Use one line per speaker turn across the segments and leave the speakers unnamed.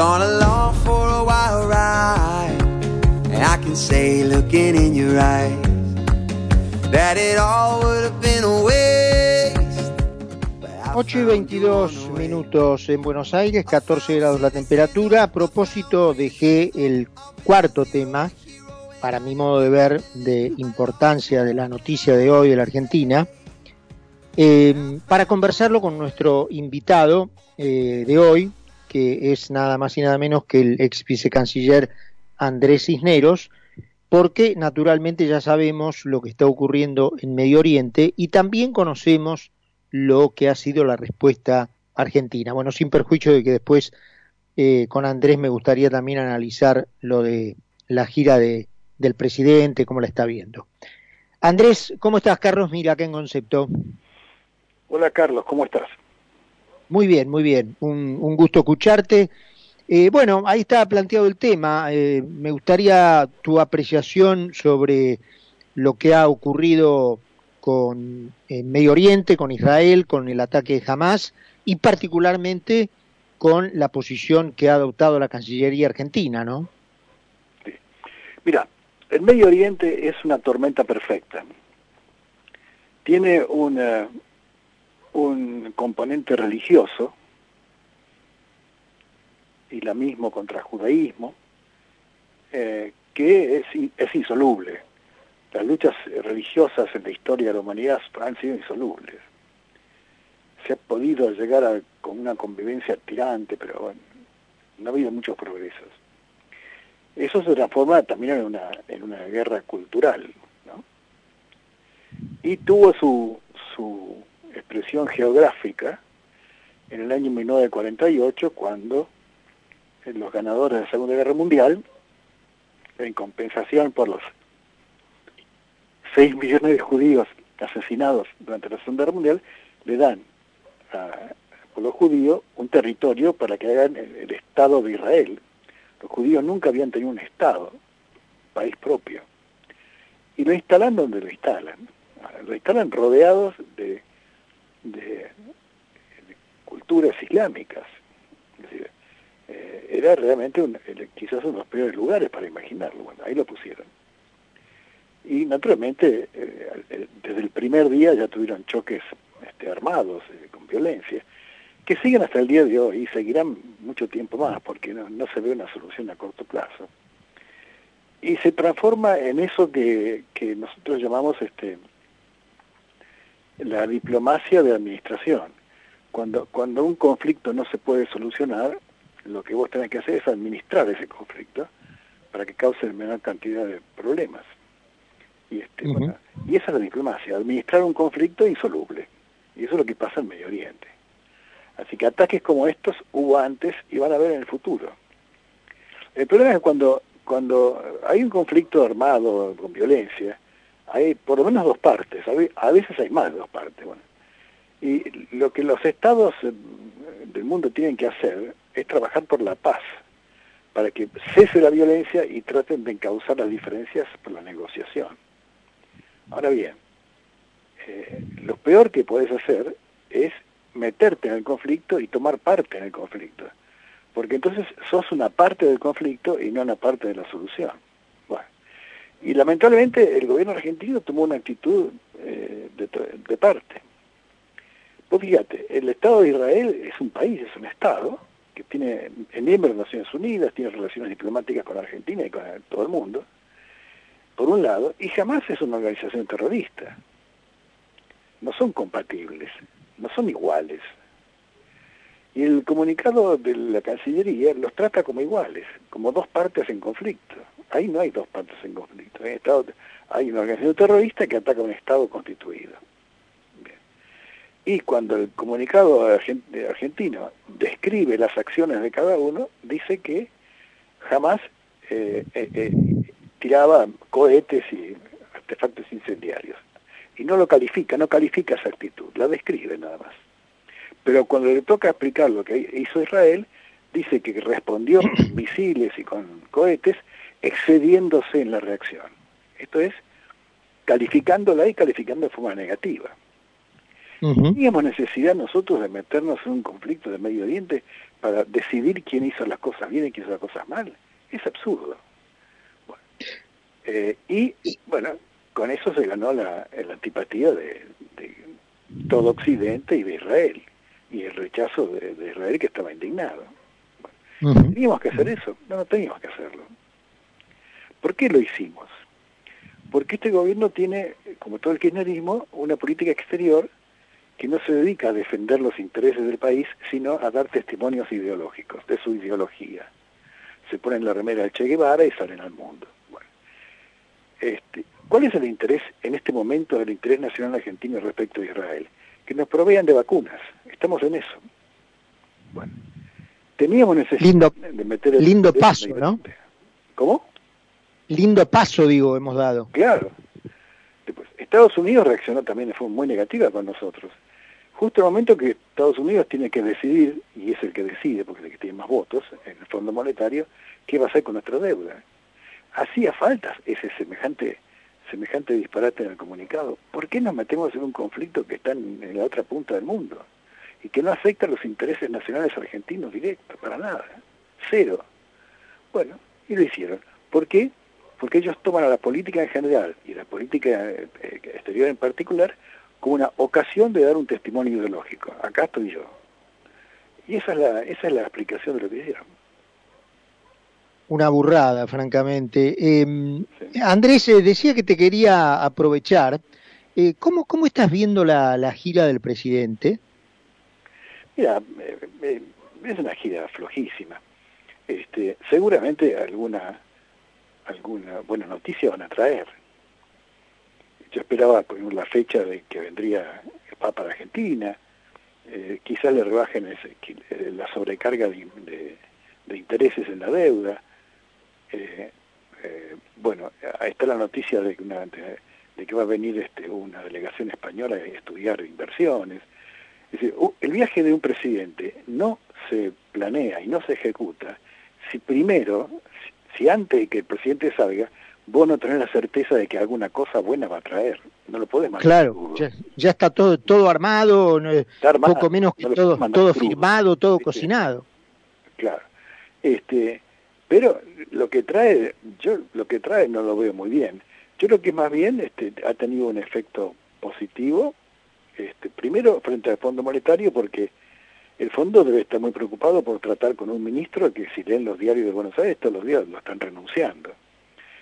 gone along for a wild ride. And I can say, looking in your eyes, that it all would have been a waste.
8 y 22 minutos en Buenos Aires, 14 grados la temperatura. A propósito, dejé el cuarto tema, para mi modo de ver, de importancia de la noticia de hoy de la Argentina, eh, para conversarlo con nuestro invitado eh, de hoy, que es nada más y nada menos que el ex vicecanciller Andrés Cisneros, porque naturalmente ya sabemos lo que está ocurriendo en Medio Oriente y también conocemos lo que ha sido la respuesta argentina. Bueno, sin perjuicio de que después eh, con Andrés me gustaría también analizar lo de la gira de, del presidente, cómo la está viendo. Andrés, ¿cómo estás? Carlos Mira, acá en Concepto.
Hola Carlos, ¿cómo estás?
Muy bien, muy bien. Un, un gusto escucharte. Eh, bueno, ahí está planteado el tema. Eh, me gustaría tu apreciación sobre lo que ha ocurrido con Medio Oriente, con Israel, con el ataque de Hamas y particularmente con la posición que ha adoptado la Cancillería argentina, ¿no?
Mira, el Medio Oriente es una tormenta perfecta. Tiene una, un componente religioso, y la mismo contra judaísmo, eh, que es, es insoluble. Las luchas religiosas en la historia de la humanidad han sido insolubles. Se ha podido llegar a, con una convivencia tirante, pero bueno, no ha habido muchos progresos. Eso se transforma también en una, en una guerra cultural. Y tuvo su, su expresión geográfica en el año 1948, cuando los ganadores de la Segunda Guerra Mundial, en compensación por los 6 millones de judíos asesinados durante la Segunda Guerra Mundial, le dan a pueblo judío un territorio para que hagan el, Estado de Israel. Los judíos nunca habían tenido un Estado, país propio. Y lo instalan donde lo instalan. Lo instalan rodeados de, de, culturas islámicas. Eh, era realmente un, quizás uno de los peores lugares para imaginarlo. Bueno, ahí lo pusieron. Y naturalmente, eh, desde el primer día ya tuvieron choques este, armados, eh, con violencia, que siguen hasta el día de hoy y seguirán mucho tiempo más, porque no, no, se ve una solución a corto plazo. Y se transforma en eso que, que nosotros llamamos este, la diplomacia de administración. Cuando, cuando un conflicto no se puede solucionar, lo que vos tenés que hacer es administrar ese conflicto para que cause menor cantidad de problemas. Y, este, uh -huh. bueno, y esa es la diplomacia, administrar un conflicto insoluble. Y eso es lo que pasa en Medio Oriente. Así que ataques como estos hubo antes y van a haber en el futuro. El problema es cuando, cuando hay un conflicto armado con violencia, hay por lo menos dos partes, a veces hay más de dos partes. Bueno. Y lo que los estados del mundo tienen que hacer es trabajar por la paz, para que cese la violencia y traten de encauzar las diferencias por la negociación. Ahora bien, eh, lo peor que puedes hacer es meterte en el conflicto y tomar parte en el conflicto, porque entonces sos una parte del conflicto y no una parte de la solución. Y lamentablemente el gobierno argentino tomó una actitud eh, de, de parte. Pues fíjate, el Estado de Israel es un país, es un Estado, que tiene es miembro de las Naciones Unidas, tiene relaciones diplomáticas con Argentina y con todo el mundo, por un lado, y jamás es una organización terrorista. No son compatibles, no son iguales. Y el comunicado de la Cancillería los trata como iguales, como dos partes en conflicto. Ahí no hay dos partes en conflicto. Hay, estado, hay una organización terrorista que ataca un Estado constituido. Y cuando el comunicado argentino describe las acciones de cada uno, dice que jamás eh, eh, eh, tiraba cohetes y artefactos incendiarios. Y no lo califica, no califica esa actitud, la describe nada más. Pero cuando le toca explicar lo que hizo Israel, dice que respondió con misiles y con cohetes, excediéndose en la reacción. Esto es, calificándola y calificando de forma negativa. Teníamos necesidad nosotros de meternos en un conflicto de Medio Oriente para decidir quién hizo las cosas bien y quién hizo las cosas mal. Es absurdo. Eh, y bueno, con eso se ganó la, antipatía de, todo Occidente y de Israel, y el rechazo de, Israel que estaba indignado. ¿Teníamos que hacer eso? No, no teníamos que hacerlo. ¿Por qué lo hicimos? Porque este gobierno tiene, como todo el kirchnerismo, una política exterior que no se dedica a defender los intereses del país, sino a dar testimonios ideológicos de su ideología. Se ponen la remera del Che Guevara y salen al mundo. Bueno, este, ¿Cuál es el interés en este momento del interés nacional argentino respecto a Israel? Que nos provean de vacunas. Estamos en eso. Bueno, teníamos necesidad
de meter el lindo paso, ¿no?
¿Cómo?
Lindo paso, digo, hemos dado.
Claro. Estados Unidos reaccionó también de forma muy negativa con nosotros justo el momento que Estados Unidos tiene que decidir, y es el que decide, porque es el que tiene más votos en el Fondo Monetario, qué va a hacer con nuestra deuda. Hacía falta ese semejante, semejante disparate en el comunicado. ¿Por qué nos metemos en un conflicto que está en, la otra punta del mundo? Y que no afecta a los intereses nacionales argentinos directos, para nada. Cero. Bueno, y lo hicieron. ¿Por qué? Porque ellos toman a la política en general y la política eh, exterior en particular como una ocasión de dar un testimonio ideológico. Acá estoy yo. Y esa es la, esa es la explicación de lo que hicieron.
Una burrada, francamente. Em, Andrés, eh, decía que te quería aprovechar. Eh, ¿cómo, ¿Cómo estás viendo la, la gira del presidente?
Mira, es una gira flojísima. Este, seguramente alguna, alguna buena noticia van a traer yo esperaba por la fecha de que vendría el Papa de Argentina, eh, quizás le rebajen ese, eh, la sobrecarga de, intereses en la deuda. Eh, bueno, ahí está la noticia de, de, que va a venir este, una delegación española a estudiar inversiones. Es decir, el viaje de un presidente no se planea y no se ejecuta si primero, si antes de que el presidente salga, vos no tenés la certeza de que alguna cosa buena va a traer. No lo podés mandar.
Claro, ya, está todo todo armado, poco menos que todo, todo firmado, todo cocinado.
Claro. Este, pero lo que trae, yo lo que trae no lo veo muy bien. Yo creo que más bien este, ha tenido un efecto positivo, este, primero frente al Fondo Monetario, porque el fondo debe estar muy preocupado por tratar con un ministro que si leen los diarios de Buenos Aires, todos los días lo están renunciando.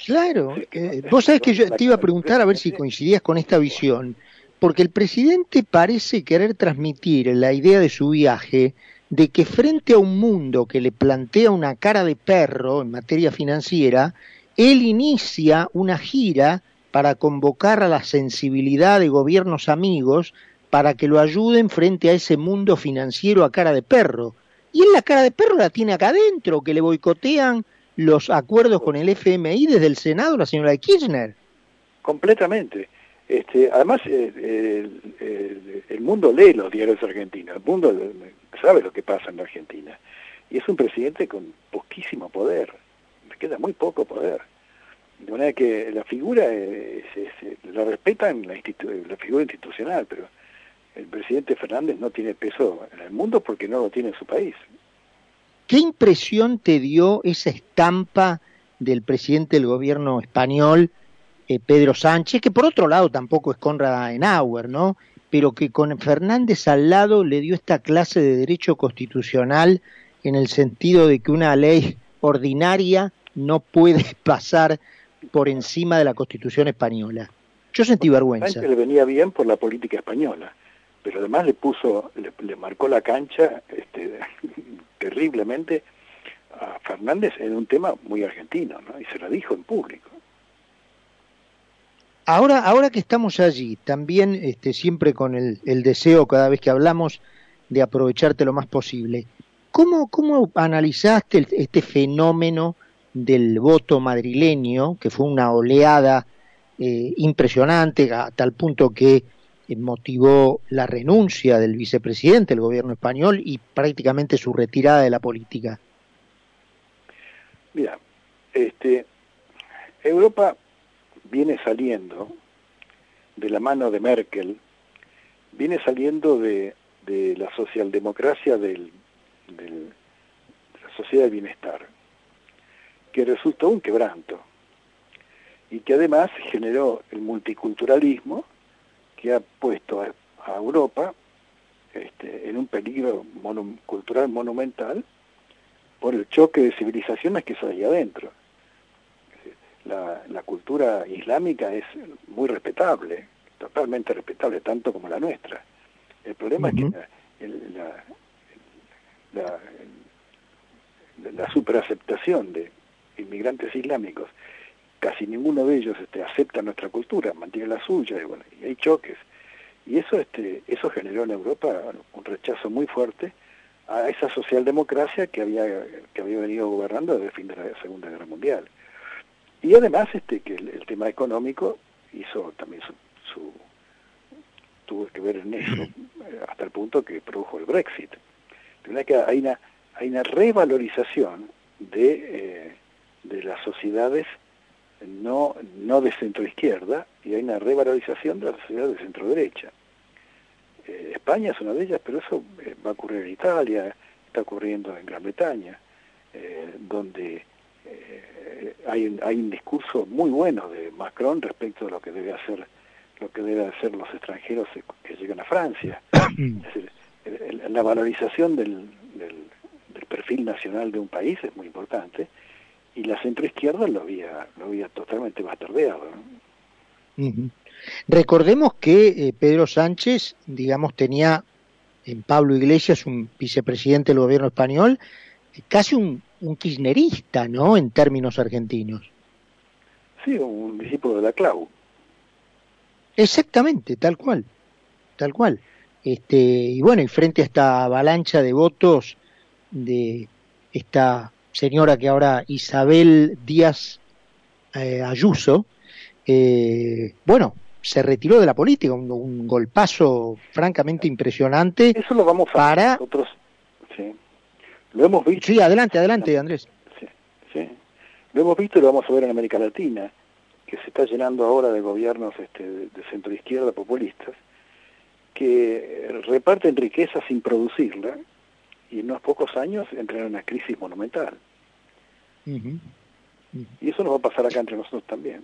Claro, eh, vos sabés que yo te iba a preguntar a ver si coincidías con esta visión, porque el presidente parece querer transmitir la idea de su viaje de que frente a un mundo que le plantea una cara de perro en materia financiera, él inicia una gira para convocar a la sensibilidad de gobiernos amigos para que lo ayuden frente a ese mundo financiero a cara de perro. Y él la cara de perro la tiene acá adentro, que le boicotean los acuerdos con el FMI desde el Senado, la señora Kirchner.
Completamente. Este, además, eh, el, mundo lee los diarios argentinos, el mundo sabe lo que pasa en la Argentina. Y es un presidente con poquísimo poder, le queda muy poco poder. De manera que la figura, la respetan la, la figura institucional, pero el presidente Fernández no tiene peso en el mundo porque no lo tiene en su país.
¿Qué impresión te dio esa estampa del presidente del gobierno español, eh, Pedro Sánchez, que por otro lado tampoco es Conrad Adenauer, ¿no? Pero que con Fernández al lado le dio esta clase de derecho constitucional en el sentido de que una ley ordinaria no puede pasar por encima de la Constitución española. Yo sentí vergüenza.
Sánchez le venía bien por la política española, pero además le puso, le, marcó la cancha este, terriblemente a Fernández en un tema muy argentino, ¿no? Y se lo dijo en público.
Ahora, ahora que estamos allí, también este, siempre con el, deseo cada vez que hablamos de aprovecharte lo más posible, ¿cómo, cómo analizaste este fenómeno del voto madrileño, que fue una oleada eh, impresionante a tal punto que motivó la renuncia del vicepresidente del gobierno español y prácticamente su retirada de la política?
Mira, este, Europa viene saliendo de la mano de Merkel viene saliendo de, la socialdemocracia del, de la sociedad del bienestar, que resultó un quebranto y que además generó el multiculturalismo que ha puesto a, Europa este, en un peligro cultural monumental por el choque de civilizaciones que hay adentro. La, la, cultura islámica es muy respetable, totalmente respetable, tanto como la nuestra. El problema es que la, la, la, superaceptación de inmigrantes islámicos, casi ninguno de ellos este, acepta nuestra cultura, mantiene la suya, y, bueno, y hay choques. Y eso, este, eso generó en Europa un rechazo muy fuerte a esa socialdemocracia que había, que había venido gobernando desde el fin de la Segunda Guerra Mundial. Y además este, que el, tema económico hizo también su, tuvo que ver en eso, hasta el punto que produjo el Brexit. que hay una, hay una revalorización de, eh, de las sociedades no, no de centro izquierda y hay una revalorización de las sociedades de centro derecha. Eh, España es una de ellas, pero eso eh, va a ocurrir en Italia, está ocurriendo en Gran Bretaña, eh, donde hay, un, hay un discurso muy bueno de Macron respecto de lo que debe hacer lo que deben hacer los extranjeros que llegan a Francia. es decir, la valorización del, del, perfil nacional de un país es muy importante y la centroizquierda lo había, lo había totalmente bastardeado.
Recordemos que eh, Pedro Sánchez, digamos, tenía en Pablo Iglesias, un vicepresidente del gobierno español, casi un, kirchnerista, ¿no?, en términos argentinos.
Sí, un discípulo de la Clau.
Exactamente, tal cual, tal cual. Este, y bueno, y frente a esta avalancha de votos de esta señora que ahora Isabel Díaz eh, Ayuso, eh, bueno, se retiró de la política, un, golpazo francamente impresionante.
Eso lo vamos a
para...
nosotros, sí. Lo hemos visto.
Sí, adelante, adelante, Andrés.
Sí, sí. Lo hemos visto y lo vamos a ver en América Latina, que se está llenando ahora de gobiernos este, de centro izquierda populistas, que reparten riqueza sin producirla y en unos pocos años entran en una crisis monumental. Y eso nos va a pasar acá entre nosotros también.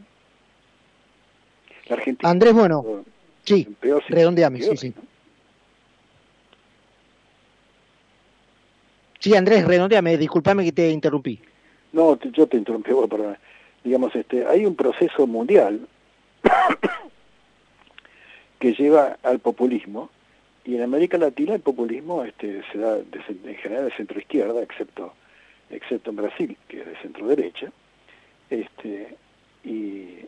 Andrés, bueno, sí, redondeame, sí, sí. Sí, Andrés, redondeame, discúlpame que te interrumpí.
No, yo te interrumpí, perdón. Digamos, este, hay un proceso mundial que lleva al populismo, y en América Latina el populismo este, se da en general de centro izquierda, excepto, excepto en Brasil, que es de centro derecha, este, y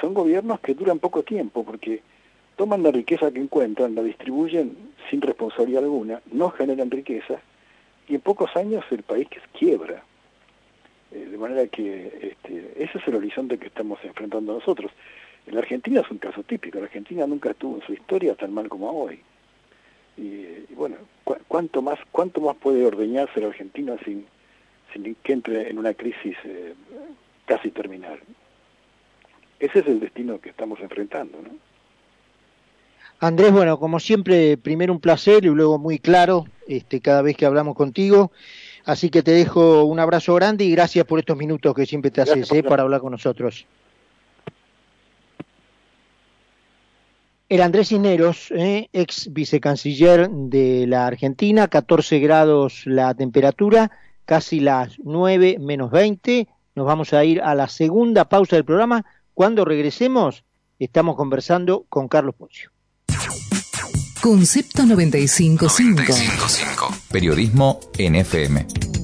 son gobiernos que duran poco tiempo porque toman la riqueza que encuentran, la distribuyen sin responsabilidad alguna, no generan riqueza y en pocos años el país quiebra. Eh, de manera que este, ese es el horizonte que estamos enfrentando nosotros. La Argentina es un caso típico, la Argentina nunca estuvo en su historia tan mal como hoy. Y, bueno, ¿cuánto más cuánto más puede ordeñarse la Argentina sin, sin que entre en una crisis eh, casi terminal? ese es el destino que estamos enfrentando. ¿no?
Andrés, bueno, como siempre, primero un placer y luego muy claro este, cada vez que hablamos contigo. Así que te dejo un abrazo grande y gracias por estos minutos que siempre te haces ¿eh? para hablar con nosotros. El Andrés Cisneros, ¿eh? ex vicecanciller de la Argentina, 14 grados la temperatura, casi las 9 menos 20. Nos vamos a ir a la segunda pausa del programa cuando regresemos, estamos conversando con Carlos Poncio.
Concepto 955. 955. Periodismo NFM.